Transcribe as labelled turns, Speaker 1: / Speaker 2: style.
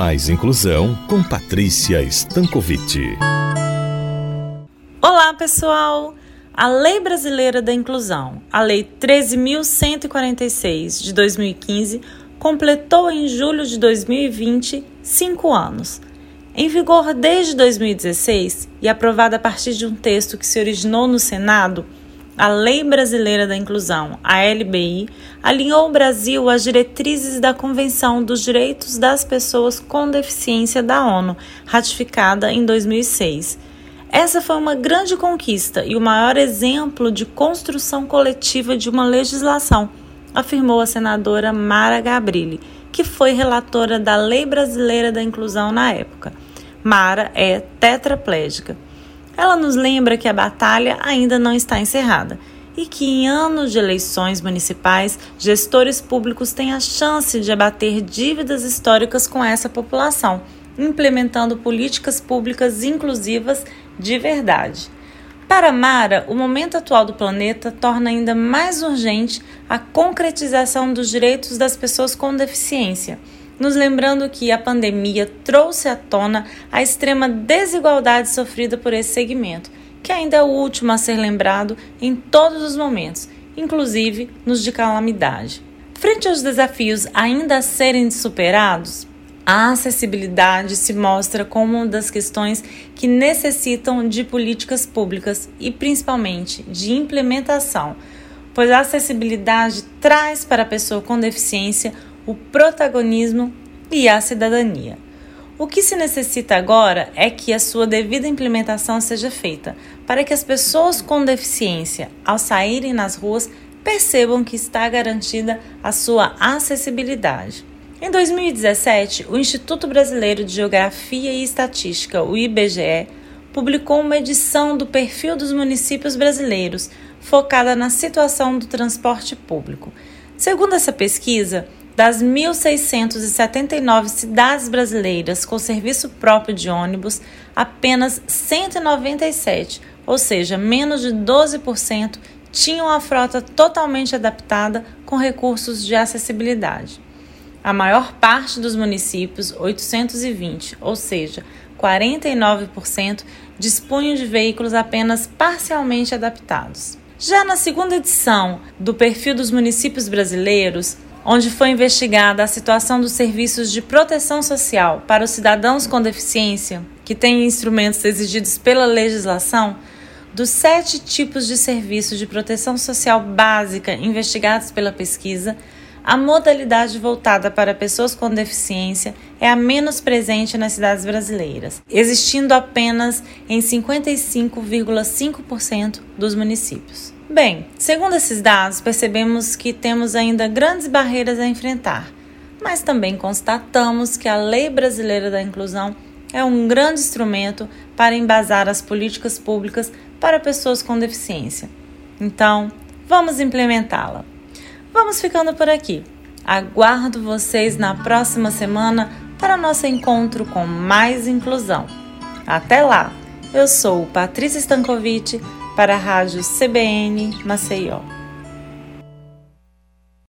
Speaker 1: Mais Inclusão com Patrícia Stankovic.
Speaker 2: Olá, pessoal! A Lei Brasileira da Inclusão, a Lei 13.146 de 2015, completou em julho de 2020 cinco anos. Em vigor desde 2016 e aprovada a partir de um texto que se originou no Senado, a Lei Brasileira da Inclusão, a LBI, alinhou o Brasil às diretrizes da Convenção dos Direitos das Pessoas com Deficiência da ONU, ratificada em 2006. Essa foi uma grande conquista e o maior exemplo de construção coletiva de uma legislação, afirmou a senadora Mara Gabrilli que foi relatora da Lei Brasileira da Inclusão na época. Mara é tetraplégica. Ela nos lembra que a batalha ainda não está encerrada e que em anos de eleições municipais, gestores públicos têm a chance de abater dívidas históricas com essa população, implementando políticas públicas inclusivas de verdade. Para Mara, o momento atual do planeta torna ainda mais urgente a concretização dos direitos das pessoas com deficiência, nos lembrando que a pandemia trouxe à tona a extrema desigualdade sofrida por esse segmento, que ainda é o último a ser lembrado em todos os momentos, inclusive nos de calamidade. Frente aos desafios ainda a serem superados, a acessibilidade se mostra como uma das questões que necessitam de políticas públicas e principalmente de implementação, pois a acessibilidade traz para a pessoa com deficiência o protagonismo e a cidadania. O que se necessita agora é que a sua devida implementação seja feita, para que as pessoas com deficiência, ao saírem nas ruas, percebam que está garantida a sua acessibilidade. Em 2017, o Instituto Brasileiro de Geografia e Estatística, o IBGE, publicou uma edição do Perfil dos Municípios Brasileiros, focada na situação do transporte público. Segundo essa pesquisa, das 1.679 cidades brasileiras com serviço próprio de ônibus, apenas 197, ou seja, menos de 12%, tinham a frota totalmente adaptada com recursos de acessibilidade. A maior parte dos municípios, 820, ou seja, 49%, dispunham de veículos apenas parcialmente adaptados. Já na segunda edição do Perfil dos Municípios Brasileiros, onde foi investigada a situação dos serviços de proteção social para os cidadãos com deficiência, que têm instrumentos exigidos pela legislação, dos sete tipos de serviços de proteção social básica investigados pela pesquisa, a modalidade voltada para pessoas com deficiência é a menos presente nas cidades brasileiras, existindo apenas em 55,5% dos municípios. Bem, segundo esses dados, percebemos que temos ainda grandes barreiras a enfrentar, mas também constatamos que a Lei Brasileira da Inclusão é um grande instrumento para embasar as políticas públicas para pessoas com deficiência. Então, vamos implementá-la. Vamos ficando por aqui. Aguardo vocês na próxima semana para nosso encontro com mais inclusão. Até lá! Eu sou Patrícia Stankovic para a Rádio CBN Maceió.